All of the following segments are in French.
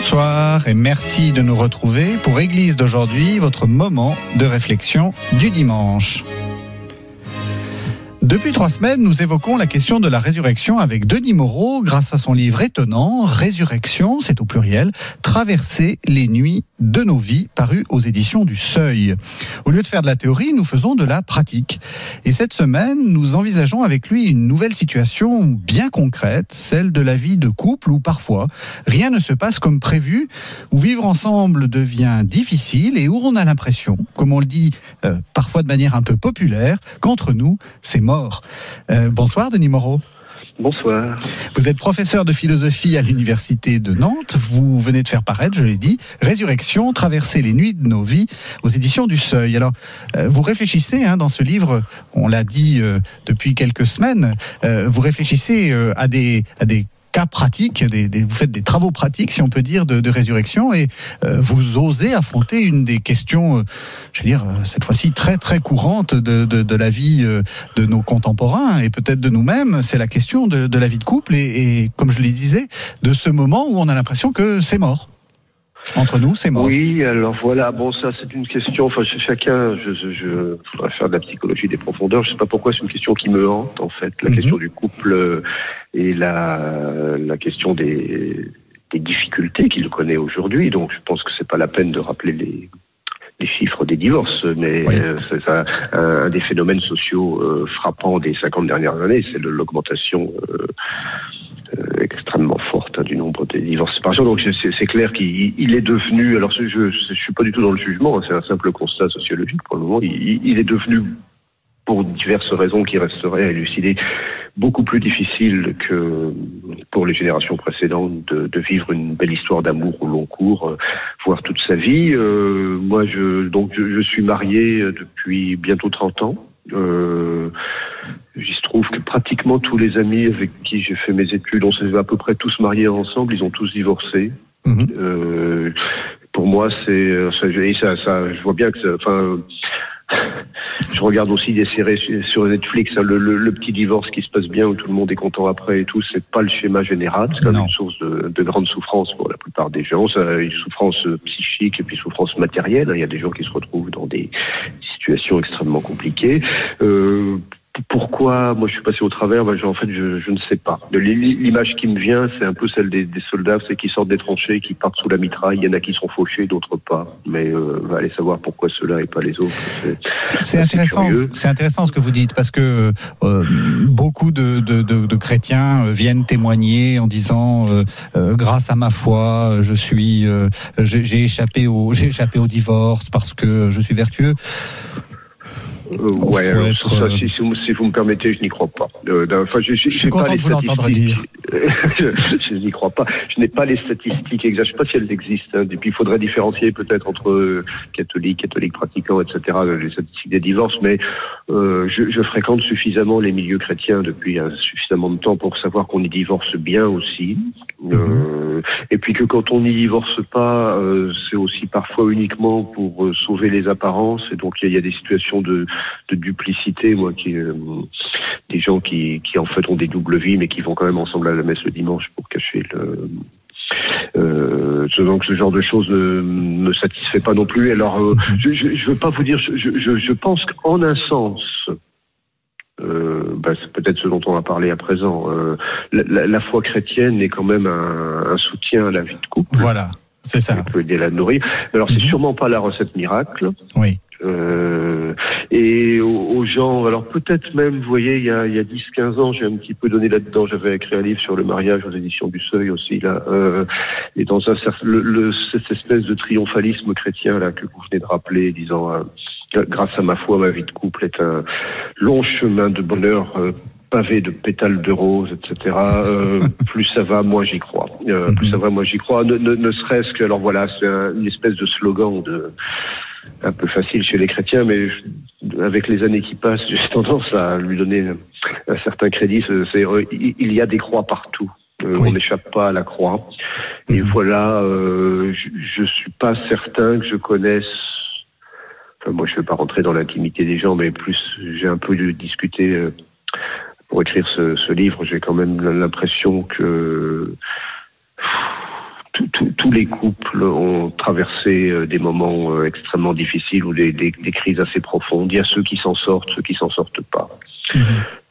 Bonsoir et merci de nous retrouver pour Église d'aujourd'hui, votre moment de réflexion du dimanche. Depuis trois semaines, nous évoquons la question de la résurrection avec Denis Moreau grâce à son livre étonnant Résurrection, c'est au pluriel, Traverser les nuits de nos vies, paru aux éditions du Seuil. Au lieu de faire de la théorie, nous faisons de la pratique. Et cette semaine, nous envisageons avec lui une nouvelle situation bien concrète, celle de la vie de couple où parfois rien ne se passe comme prévu, où vivre ensemble devient difficile et où on a l'impression, comme on le dit euh, parfois de manière un peu populaire, qu'entre nous, c'est mort. Euh, bonsoir Denis Moreau. Bonsoir. Vous êtes professeur de philosophie à l'université de Nantes. Vous venez de faire paraître, je l'ai dit, Résurrection, traverser les nuits de nos vies aux éditions du Seuil. Alors, euh, vous réfléchissez hein, dans ce livre, on l'a dit euh, depuis quelques semaines, euh, vous réfléchissez à des à des cas pratiques, des, des- vous faites des travaux pratiques, si on peut dire, de, de résurrection, et euh, vous osez affronter une des questions, euh, je veux dire, euh, cette fois-ci très très courante de, de, de la vie euh, de nos contemporains et peut-être de nous-mêmes, c'est la question de, la vie de couple et, et, comme je le disais, de ce moment où on a l'impression que c'est mort. Entre nous, c'est mort. Oui, alors voilà, bon, ça c'est une question, enfin ch- chacun, je, je, je faudrait faire de la psychologie des profondeurs, je sais pas pourquoi c'est une question qui me hante en fait, la Mhm. question du couple euh, et la, la question des, des difficultés qu'il connaît aujourd'hui, donc je pense que c'est pas la peine de rappeler les les chiffres des divorces, mais Oui. euh, c'est un, un des phénomènes sociaux euh, frappants des 50 dernières années, c'est l'augmentation euh, extrêmement forte du nombre des divorces séparations. Donc c'est- clair qu'il il est devenu, alors je, je suis pas du tout dans le jugement, hein, c'est un simple constat sociologique pour le moment, il, est devenu pour diverses raisons qui resteraient à élucider, beaucoup plus difficile que pour les générations précédentes de, vivre une belle histoire d'amour au long cours, euh, voire toute sa vie. Euh, moi, je, donc, je, suis marié euh, depuis bientôt 30 ans. Euh, il se trouve que pratiquement tous les amis avec qui j'ai fait mes études, on s'est à peu près tous mariés ensemble, ils ont tous divorcé. Mhm. Euh, pour moi, c'est euh, ça, ça, je vois bien que, ça- enfin, je regarde aussi des séries sur- Netflix, hein, le, le- le petit divorce qui se passe bien où tout le monde est content après et tout, c'est pas le schéma général, c'est quand même une source de, de grande souffrance pour la plupart des gens, ça, une souffrance euh, psychique et puis souffrance matérielle. hein. Il y a des gens qui se retrouvent dans des situations extrêmement compliquées. Euh, pourquoi moi je suis passé au travers ben, je- En fait, je, je ne sais pas. L'image qui me vient, c'est un peu celle des, des soldats, c'est qui sortent des tranchées, qui partent sous la mitraille. Il y en a qui sont fauchés, d'autres pas. Mais euh, va aller savoir pourquoi ceux-là et pas les autres. C'est- intéressant. C'est intéressant ce que vous dites parce que euh, beaucoup de, de, de, de chrétiens euh, viennent témoigner en disant euh, euh, grâce à ma foi, je suis, euh, j'ai échappé au, j'ai échappé au divorce parce que je suis vertueux. Euh, ouais, être, ça, euh, si, si vous- si vous me permettez, je n'y crois pas. Euh, enfin, je, Je suis content de vous l'entendre dire. je, je n'y crois pas. Je n'ai pas les statistiques exactes. Je ne sais pas si elles existent. hein. Et puis, il faudrait différencier peut-être entre euh, catholiques, catholiques pratiquants, etc. Les statistiques des divorces. Mais euh, je, je fréquente suffisamment les milieux chrétiens depuis euh, suffisamment de temps pour savoir qu'on y divorce bien aussi. Euh, et puis que quand on n'y divorce pas, euh, c'est aussi parfois uniquement pour sauver les apparences. Et donc, il y, a- il y a des situations de de duplicité, moi, qui euh, des gens qui, qui en fait ont des doubles vies, mais qui vont quand même ensemble à la messe le dimanche pour cacher le. Euh, donc ce genre de choses ne me satisfait pas non plus. Alors, euh, je, je, je veux pas vous dire, je, je, je pense qu'en un sens, euh, bah, c'est peut-être ce dont on va parler à présent. euh, la, la- la foi chrétienne est quand même un, un soutien à la vie de couple. Voilà, c'est ça. On peut aider à la nourrir. Alors, c'est Mhm. sûrement pas la recette miracle. Oui. Euh, et aux, aux gens, alors peut-être même, vous voyez, il y a, il y a 10-15 ans, j'ai un petit peu donné là-dedans, j'avais écrit un livre sur le mariage aux éditions du Seuil aussi, là, euh, et dans un certain, le, le- cette espèce de triomphalisme chrétien, là, que vous venez de rappeler, disant, euh, grâce à ma foi, ma vie de couple est un long chemin de bonheur, euh, pavé de pétales de rose, etc. Euh, plus ça va, moins j'y crois. Euh, plus ça va, moi j'y crois. Ne, ne, ne serait-ce que, alors voilà, c'est un- une espèce de slogan de un peu facile chez les chrétiens, mais avec les années qui passent, j'ai tendance à lui donner un certain crédit. C'est, euh, il y a des croix partout. Euh, Oui. On n'échappe pas à la croix. Et Mhm. voilà, euh, je, je suis pas certain que je connaisse. Enfin, moi, je ne vais pas rentrer dans l'intimité des gens, mais plus j'ai un peu discuté pour écrire ce, ce livre. J'ai quand même l'impression que tous les couples ont traversé euh, des moments euh, extrêmement difficiles ou des, des- des crises assez profondes. Il y a ceux qui s'en sortent, ceux qui s'en sortent pas. Mhm.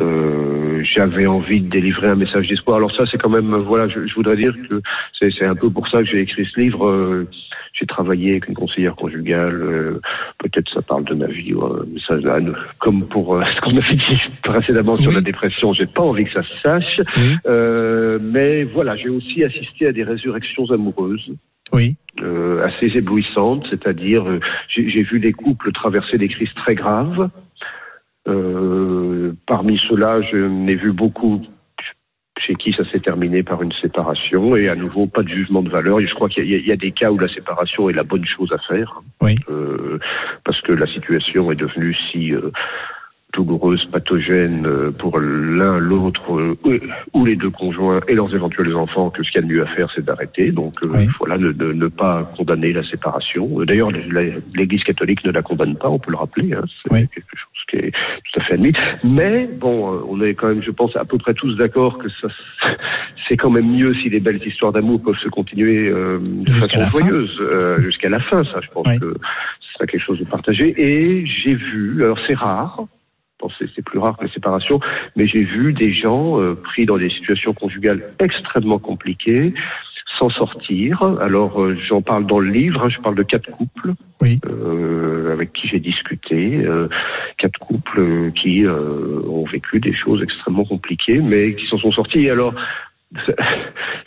Euh, J'avais envie de délivrer un message d'espoir. Alors ça, c'est quand même, voilà, je, je voudrais dire que c'est c'est un peu pour ça que j'ai écrit ce livre. Euh, j'ai travaillé avec une conseillère conjugale. euh, Peut-être ça parle de ma vie. ouais, mais ça, là, comme pour euh, ce qu'on a dit précédemment sur la dépression, j'ai pas envie que ça se sache. Oui, Euh, mais voilà, j'ai aussi assisté à des résurrections amoureuses oui, assez éblouissantes, c'est-à-dire j'ai j'ai vu des couples traverser des crises très graves. Parmi ceux-là, je n'ai vu beaucoup chez qui ça s'est terminé par une séparation et à nouveau pas de jugement de valeur. Et je crois qu'il y, y a des cas où la séparation est la bonne chose à faire, Oui. Euh, parce que la situation est devenue si euh, douloureuse, pathogène euh, pour l'un, l'autre euh, ou- les deux conjoints et leurs éventuels enfants que ce qu'il y a de mieux à faire, c'est d'arrêter. Donc euh, Oui. voilà, ne, ne- ne pas condamner la séparation. D'ailleurs, l'Église catholique ne la condamne pas, on peut le rappeler. Hein, c'est Oui. quelque chose qui est tout à fait admis. Mais bon, on est quand même, je pense, à peu près tous d'accord que ça, c'est quand même mieux si les belles histoires d'amour peuvent se continuer euh, de façon joyeuse euh, jusqu'à la fin. Ça, je pense Oui. que c'est quelque chose de partagé. Et j'ai vu, alors c'est rare. Bon, c'est c'est plus rare que la séparation, mais j'ai vu des gens euh, pris dans des situations conjugales extrêmement compliquées s'en sortir. Alors euh, j'en parle dans le livre, hein, je parle de quatre couples Oui. euh, avec qui j'ai discuté, euh, quatre couples euh, qui euh, ont vécu des choses extrêmement compliquées, mais qui s'en sont sortis. Et alors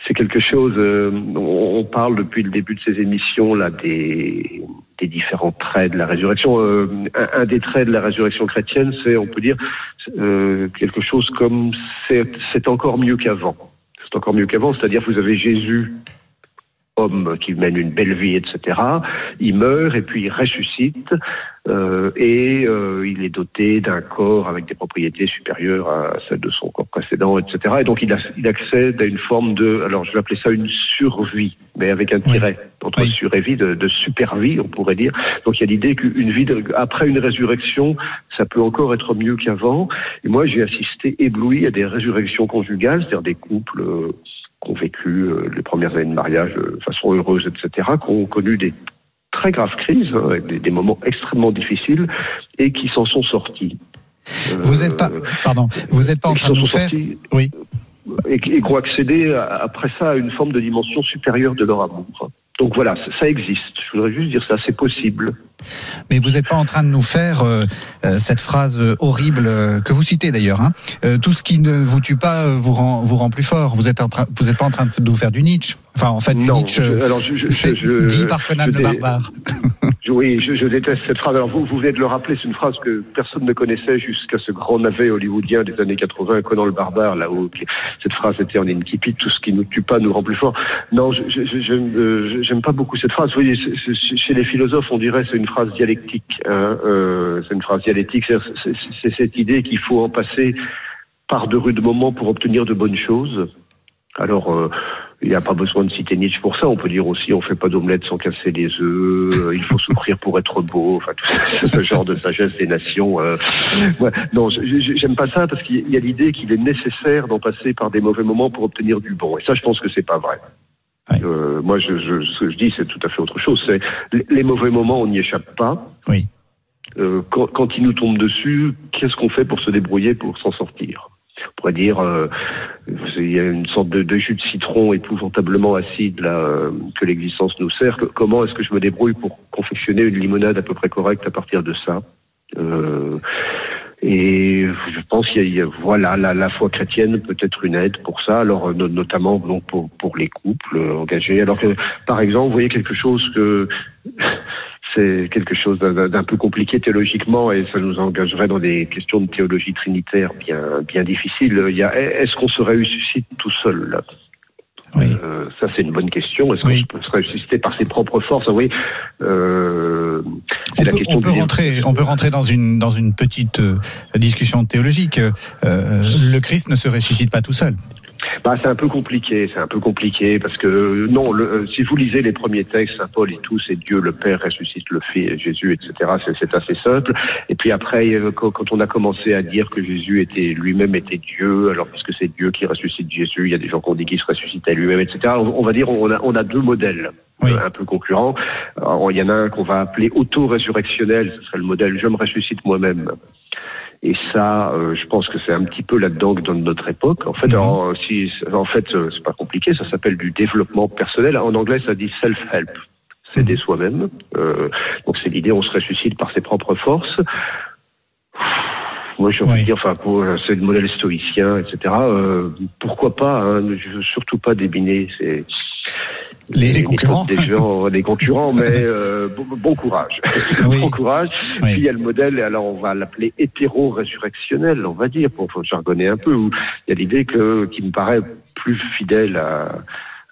c'est quelque chose. euh, on parle depuis le début de ces émissions là des, des différents traits de la résurrection. Euh, un, des traits de la résurrection chrétienne, c'est, on peut dire, euh, quelque chose comme c'est c'est encore mieux qu'avant. C'est encore mieux qu'avant, c'est-à-dire vous avez Jésus homme qui mène une belle vie, etc. Il meurt et puis il ressuscite euh, et euh, il est doté d'un corps avec des propriétés supérieures à celles de son corps précédent, etc. Et donc il, a- il accède à une forme de, alors je vais appeler ça une survie, mais avec un tiret entre Oui. sur et vie, de, de super vie, on pourrait dire. Donc il y a l'idée qu'une vie de- après une résurrection, ça peut encore être mieux qu'avant. Et moi j'ai assisté ébloui à des résurrections conjugales, c'est-à-dire des couples. Euh, qui ont vécu euh, les premières années de mariage euh, de façon heureuse, etc., qui ont connu des très graves crises, avec des, des moments extrêmement difficiles, et qui s'en sont sortis. Euh, Vous n'êtes pas, pardon, vous n'êtes pas en train de nous faire. sortis, Oui. Et, qui- et qui ont accédé après ça à une forme de dimension supérieure de leur amour. Donc voilà, ça, ça existe. Je voudrais juste dire ça, c'est possible. Mais vous n'êtes pas en train de nous faire euh, euh, cette phrase euh, horrible euh, que vous citez d'ailleurs. Hein. Euh, tout ce qui ne vous tue pas vous rend vous rend plus fort. Vous n'êtes pas en train de nous faire du Nietzsche. Enfin, en fait, du non, Nietzsche. je- alors je, je, c'est je- dit par Conan le barbare. Oui, je, déteste cette phrase. Alors vous, vous venez de le rappeler, c'est une phrase que personne ne connaissait jusqu'à ce grand navet hollywoodien des années 80, Conan le barbare, là où cette phrase était en incipit, tout ce qui ne nous tue pas nous rend plus fort. Non, j'aime pas beaucoup cette phrase. Vous voyez, chez les philosophes, on dirait c'est une phrase dialectique. hein, euh, c'est une phrase dialectique, c'est- cette idée qu'il faut en passer par de rudes moments pour obtenir de bonnes choses. Alors, euh, il n'y a pas besoin de citer Nietzsche pour ça. On peut dire aussi, on fait pas d'omelette sans casser les œufs. euh, il faut souffrir pour être beau. Enfin, tout ce genre de sagesse des nations. euh. Ouais. Non, j'aime pas ça parce qu'il y a l'idée qu'il est nécessaire d'en passer par des mauvais moments pour obtenir du bon. Et ça, je pense que c'est pas vrai. Euh, moi, je, je- ce que je dis, c'est tout à fait autre chose. C'est les- mauvais moments, on n'y échappe pas. Oui. Euh, quand, quand ils nous tombent dessus, qu'est-ce qu'on fait pour se débrouiller pour s'en sortir? On pourrait dire, euh, il y a une sorte de, de jus de citron épouvantablement acide là, euh, que l'existence nous sert. Que- comment est-ce que je me débrouille pour confectionner une limonade à peu près correcte à partir de ça? Euh, et je pense qu'il y a, voilà, la, la foi chrétienne peut être une aide pour ça, alors euh, no- notamment donc pour, pour les couples euh, engagés. Alors que, par exemple, vous voyez quelque chose que c'est quelque chose d'un peu compliqué théologiquement et ça nous engagerait dans des questions de théologie trinitaire bien, bien difficiles. Est-ce qu'on se ressuscite tout seul? Oui. Euh, ça, c'est une bonne question. Est-ce qu'on peut se ressusciter par ses propres forces? Oui. Euh, on, peut, on peut rentrer, on peut rentrer dans une dans une petite euh, discussion théologique. Euh, le Christ ne se ressuscite pas tout seul. Bah, c'est un peu compliqué, c'est un peu compliqué parce que non, le, euh, si vous lisez les premiers textes, Saint Paul et tout, c'est Dieu le Père ressuscite le Fils, Jésus, etc. C'est assez simple. Et puis après, euh, quand, on a commencé à dire que Jésus était lui-même était Dieu, alors puisque c'est Dieu qui ressuscite Jésus, il y a des gens qui ont dit qu'il se ressuscitait lui-même, etc. On, va dire on a, on a deux modèles. Euh, un peu concurrents. il y en a un qu'on va appeler auto-résurrectionnel, ce serait le modèle je me ressuscite moi-même. Et ça, euh, je pense que c'est un petit peu là-dedans que dans notre époque. En fait, mhm. alors, si, en fait, euh, c'est pas compliqué. Ça s'appelle du développement personnel. En anglais, ça dit self-help. S'aider mhm. soi-même. Euh, donc c'est l'idée, on se ressuscite par ses propres forces. Moi, j'ai envie de dire, enfin, c'est le modèle stoïcien, etc. Euh, pourquoi pas hein, surtout pas débiner. C'est les, concurrents. des gens, des concurrents, mais euh, bon, courage, bon courage. Puis il y a le modèle, alors on va l'appeler hétéro-résurrectionnel, on va dire, pour, pour jargonner un peu, où il y a l'idée que qui me paraît plus fidèle à,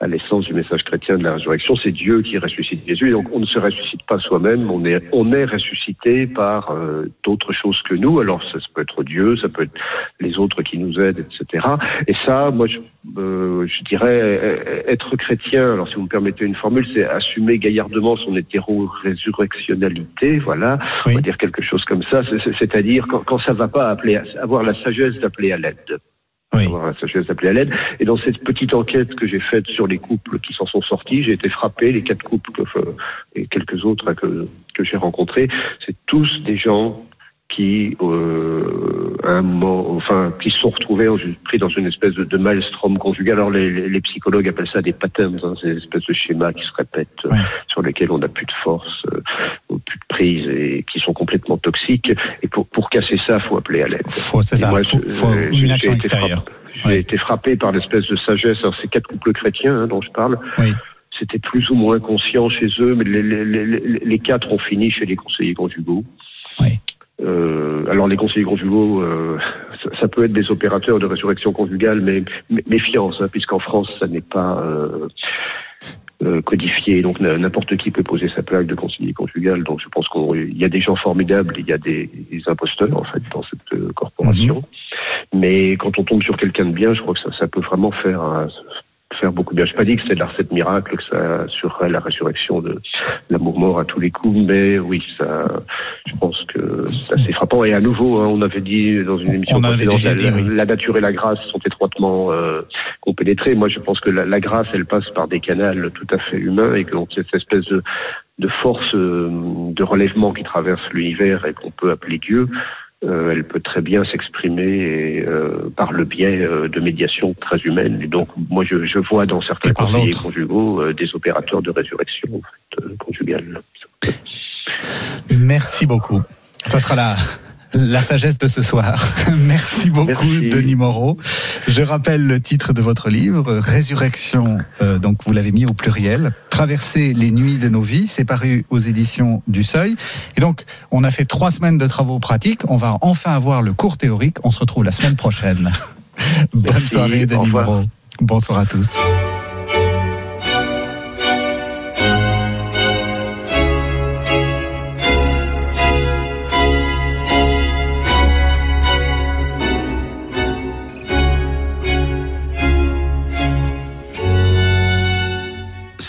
à l'essence du message chrétien de la résurrection, c'est Dieu qui ressuscite Jésus. Et donc on ne se ressuscite pas soi-même, on est, on est ressuscité par euh, d'autres choses que nous. Alors ça, peut être Dieu, ça peut être les autres qui nous aident, etc. Et ça, moi, je, euh, je dirais être chrétien. Alors si vous me permettez une formule, c'est assumer gaillardement son hétéro-résurrectionnalité. Voilà, on va dire quelque chose comme ça. C'est-à-dire quand, quand ça va pas appeler, avoir la sagesse d'appeler à l'aide oui. Et dans cette petite enquête que j'ai faite sur les couples qui s'en sont sortis, j'ai été frappé, les quatre couples que, et quelques autres que j'ai rencontrés, c'est tous des gens qui, euh, un moment, enfin, qui se sont retrouvés pris dans une espèce de, de maelstrom conjugal. Alors les, les, psychologues appellent ça des patterns, hein, ces espèces de schémas qui se répètent, sur lesquels on n'a plus de force, euh, plus de prise et qui sont complètement toxiques. Et pour, pour casser ça, faut appeler à l'aide. Faut, c'est ça. Moi, faut, faut une action extérieure. J'ai été frappé par l'espèce de sagesse. Alors ces quatre couples chrétiens hein, dont je parle. Oui c'était plus ou moins conscient chez eux, mais les, les, les, les, quatre ont fini chez les conseillers conjugaux. Alors les conseillers conjugaux, euh, ça, peut être des opérateurs de résurrection conjugale, mais méfiance, hein, puisqu'en France, ça n'est pas euh, euh codifié. Donc n'importe qui peut poser sa plaque de conseiller conjugal. Donc je pense qu'il y a des gens formidables, il y a des, imposteurs en fait dans cette euh, corporation. Mhm. Mais quand on tombe sur quelqu'un de bien, je crois que ça, ça peut vraiment faire faire beaucoup bien. Je pas dit que c'est de la recette miracle, que ça assurerait la résurrection de l'amour mort à tous les coups, mais oui, ça, je pense que c'est assez frappant. Et à nouveau, hein, on avait dit dans une émission précédente, la, la, nature et la grâce sont étroitement euh, compénétrées. Moi, je pense que la, grâce, elle passe par des canaux tout à fait humains et que donc cette espèce de, de force euh, de relèvement qui traverse l'univers et qu'on peut appeler Dieu, euh, elle peut très bien s'exprimer euh, par le biais euh, de médiation très humaine. Et donc, moi, je, je vois dans certains conseillers conjugaux des opérateurs de résurrection en fait, conjugale. Merci beaucoup. Ça sera la, la sagesse de ce soir. Merci beaucoup, Denis Moreau. Je rappelle le titre de votre livre, Résurrection, euh, donc vous l'avez mis au pluriel, Traverser les nuits de nos vies, c'est paru aux éditions du Seuil. Et donc, on a fait trois semaines de travaux pratiques, on va enfin avoir le cours théorique, on se retrouve la semaine prochaine. Bonne soirée, Denis Moreau. Bonsoir à tous.